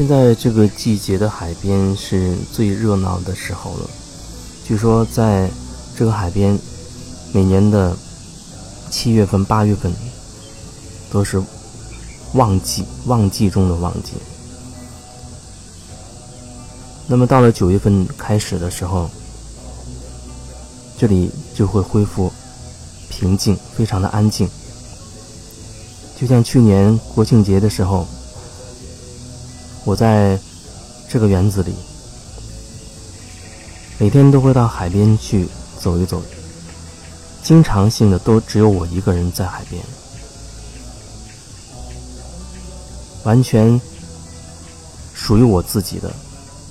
现在这个季节的海边是最热闹的时候了。据说在这个海边，每年的七月份、八月份都是旺季，旺季中的旺季。那么到了九月份开始的时候，这里就会恢复平静，非常的安静。就像去年国庆节的时候。我在这个园子里，每天都会到海边去走一走，经常性的都只有我一个人在海边，完全属于我自己的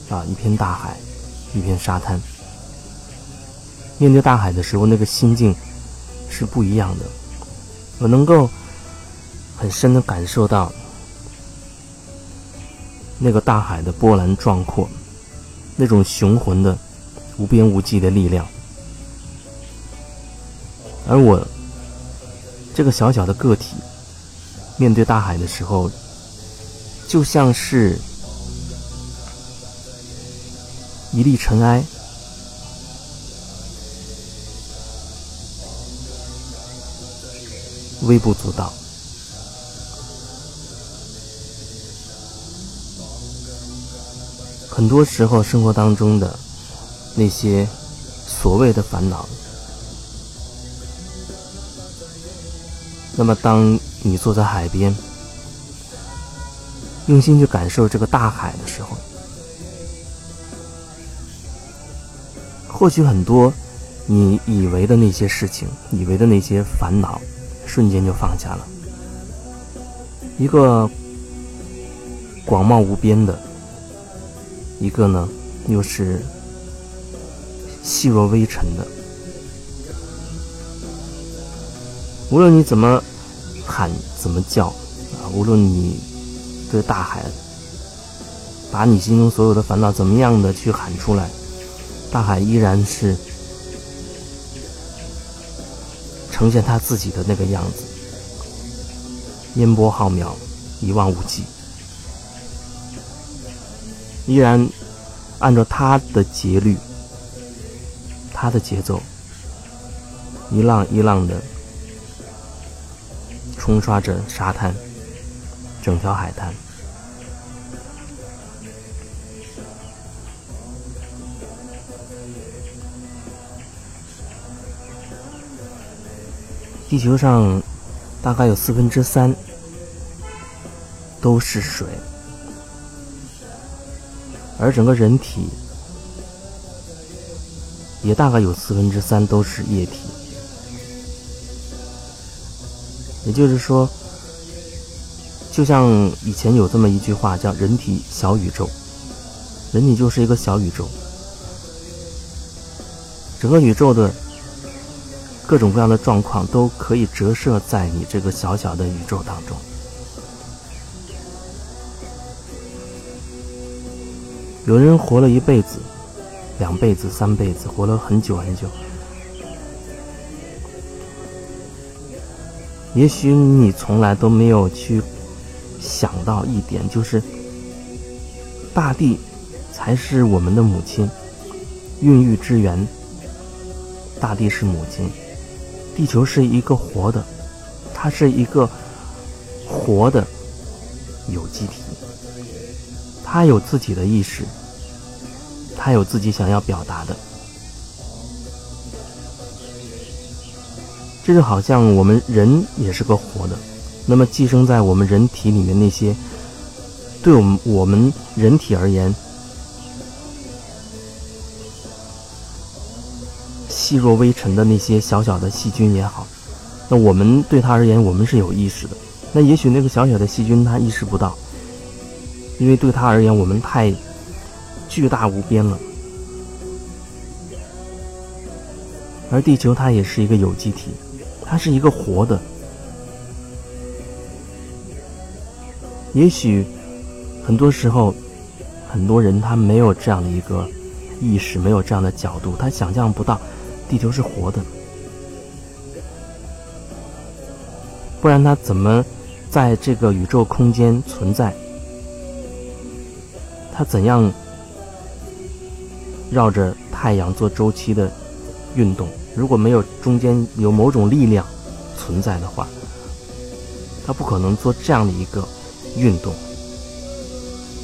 啊一片大海，一片沙滩。面对大海的时候，那个心境是不一样的，我能够很深的感受到。那个大海的波澜壮阔，那种雄浑的、无边无际的力量，而我这个小小的个体，面对大海的时候，就像是一粒尘埃，微不足道。很多时候，生活当中的那些所谓的烦恼，那么当你坐在海边，用心去感受这个大海的时候，或许很多你以为的那些事情，以为的那些烦恼，瞬间就放下了。一个广袤无边的。一个呢，又是细若微尘的。无论你怎么喊、怎么叫，啊，无论你对大海把你心中所有的烦恼怎么样的去喊出来，大海依然是呈现他自己的那个样子，烟波浩渺，一望无际。依然按照它的节律、它的节奏，一浪一浪的冲刷着沙滩，整条海滩。地球上大概有四分之三都是水。而整个人体也大概有四分之三都是液体，也就是说，就像以前有这么一句话叫“人体小宇宙”，人体就是一个小宇宙，整个宇宙的各种各样的状况都可以折射在你这个小小的宇宙当中。有人活了一辈子、两辈子、三辈子，活了很久很久。也许你从来都没有去想到一点，就是大地才是我们的母亲，孕育之源。大地是母亲，地球是一个活的，它是一个活的有机体，它有自己的意识。他有自己想要表达的，这就好像我们人也是个活的，那么寄生在我们人体里面那些，对我们我们人体而言细若微尘的那些小小的细菌也好，那我们对他而言，我们是有意识的。那也许那个小小的细菌他意识不到，因为对他而言，我们太。巨大无边了，而地球它也是一个有机体，它是一个活的。也许很多时候，很多人他没有这样的一个意识，没有这样的角度，他想象不到地球是活的，不然他怎么在这个宇宙空间存在？它怎样绕着太阳做周期的运动？如果没有中间有某种力量存在的话，它不可能做这样的一个运动。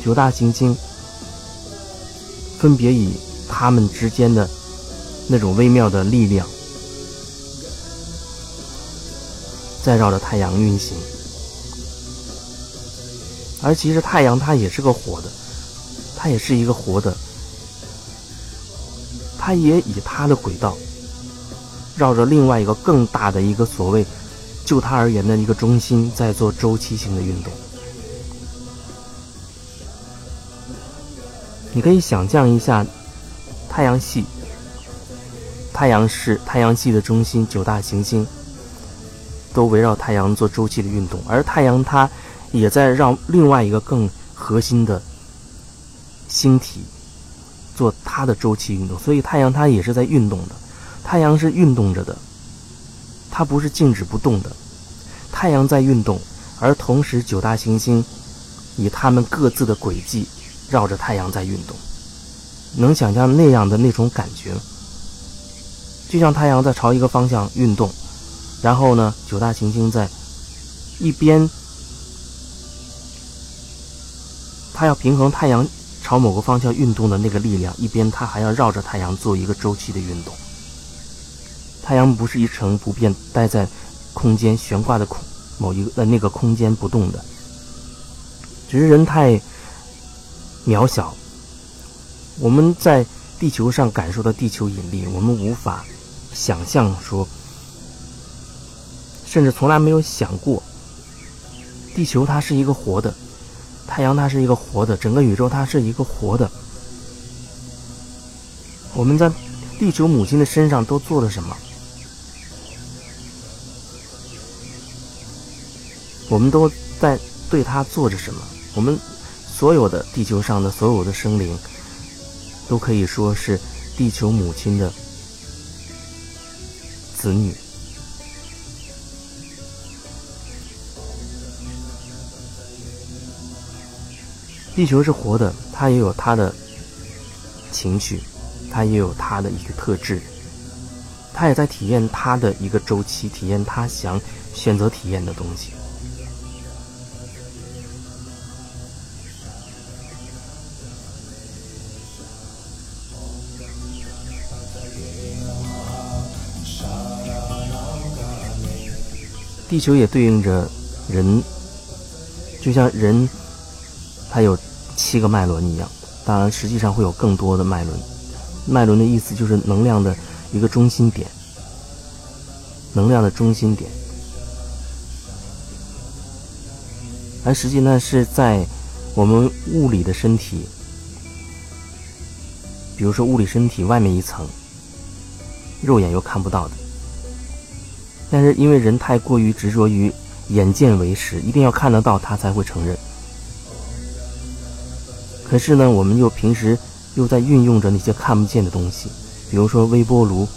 九大行星分别以它们之间的那种微妙的力量，在绕着太阳运行。而其实太阳它也是个活的，它也是一个活的，它也以它的轨道绕着另外一个更大的一个所谓就它而言的一个中心在做周期性的运动。你可以想象一下，太阳系，太阳是太阳系的中心，九大行星都围绕太阳做周期的运动，而太阳它。也在让另外一个更核心的星体做它的周期运动，所以太阳它也是在运动的。太阳是运动着的，它不是静止不动的。太阳在运动，而同时九大行星以它们各自的轨迹绕着太阳在运动。能想象那样的那种感觉吗？就像太阳在朝一个方向运动，然后呢，九大行星在一边。它要平衡太阳朝某个方向运动的那个力量，一边它还要绕着太阳做一个周期的运动。太阳不是一成不变待在空间悬挂的空某一个呃那个空间不动的，只是人太渺小。我们在地球上感受到地球引力，我们无法想象说，甚至从来没有想过，地球它是一个活的。太阳它是一个活的，整个宇宙它是一个活的。我们在地球母亲的身上都做了什么？我们都在对它做着什么？我们所有的地球上的所有的生灵，都可以说是地球母亲的子女。地球是活的，它也有它的情绪，它也有它的一个特质，它也在体验它的一个周期，体验它想选择体验的东西。地球也对应着人，就像人。它有七个脉轮一样，当然实际上会有更多的脉轮。脉轮的意思就是能量的一个中心点，能量的中心点。而实际呢是在我们物理的身体，比如说物理身体外面一层，肉眼又看不到的。但是因为人太过于执着于眼见为实，一定要看得到他才会承认。可是呢，我们又平时又在运用着那些看不见的东西，比如说微波炉。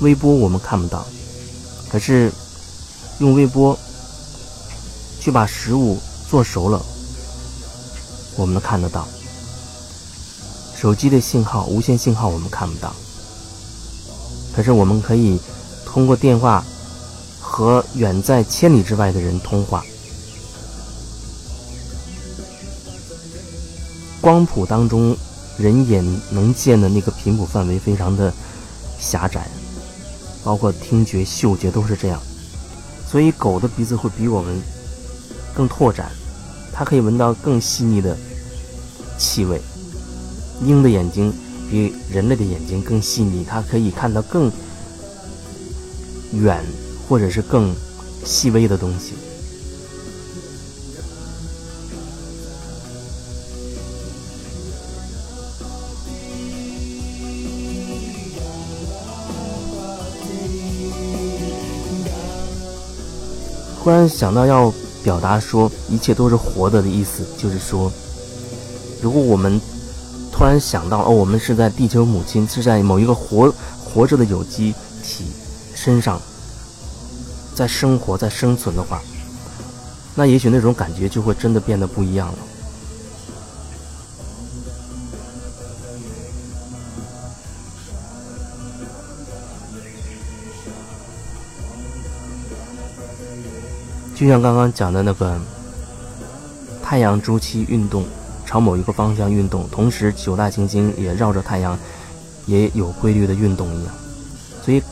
微波我们看不到，可是用微波去把食物做熟了，我们能看得到。手机的信号，无线信号我们看不到，可是我们可以通过电话和远在千里之外的人通话。光谱当中，人眼能见的那个频谱范围非常的狭窄，包括听觉、嗅觉都是这样。所以，狗的鼻子会比我们更拓展，它可以闻到更细腻的气味。鹰的眼睛比人类的眼睛更细腻，它可以看到更远或者是更细微的东西。突然想到要表达说一切都是活的的意思，就是说，如果我们突然想到哦，我们是在地球母亲是在某一个活活着的有机体身上在生活在生存的话，那也许那种感觉就会真的变得不一样了。就像刚刚讲的那个太阳周期运动，朝某一个方向运动，同时九大行星也绕着太阳也有规律的运动一样，所以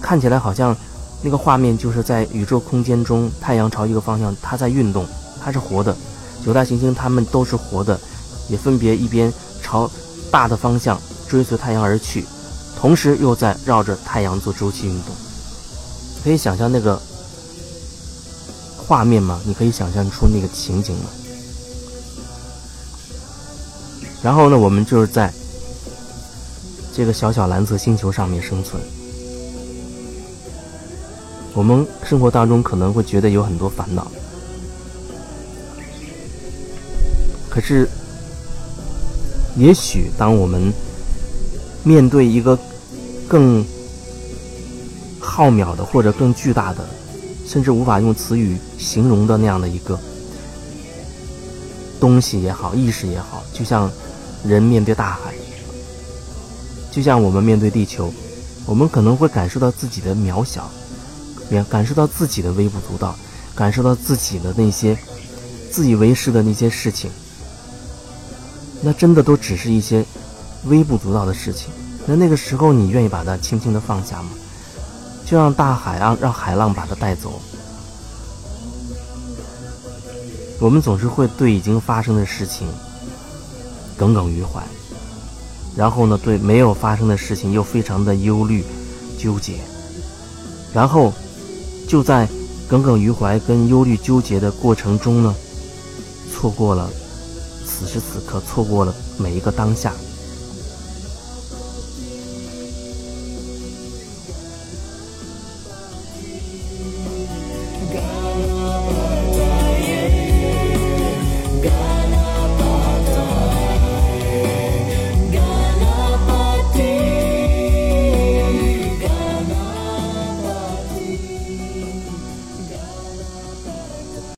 看起来好像那个画面就是在宇宙空间中，太阳朝一个方向，它在运动，它是活的，九大行星它们都是活的，也分别一边朝大的方向追随太阳而去，同时又在绕着太阳做周期运动，可以想象那个。画面吗？你可以想象出那个情景吗？然后呢，我们就是在这个小小蓝色星球上面生存。我们生活当中可能会觉得有很多烦恼，可是，也许当我们面对一个更浩渺的或者更巨大的。甚至无法用词语形容的那样的一个东西也好，意识也好，就像人面对大海，就像我们面对地球，我们可能会感受到自己的渺小，也感受到自己的微不足道，感受到自己的那些自以为是的那些事情，那真的都只是一些微不足道的事情。那那个时候，你愿意把它轻轻的放下吗？就让大海啊让海浪把它带走。我们总是会对已经发生的事情耿耿于怀，然后呢，对没有发生的事情又非常的忧虑、纠结，然后就在耿耿于怀跟忧虑、纠结的过程中呢，错过了此时此刻，错过了每一个当下。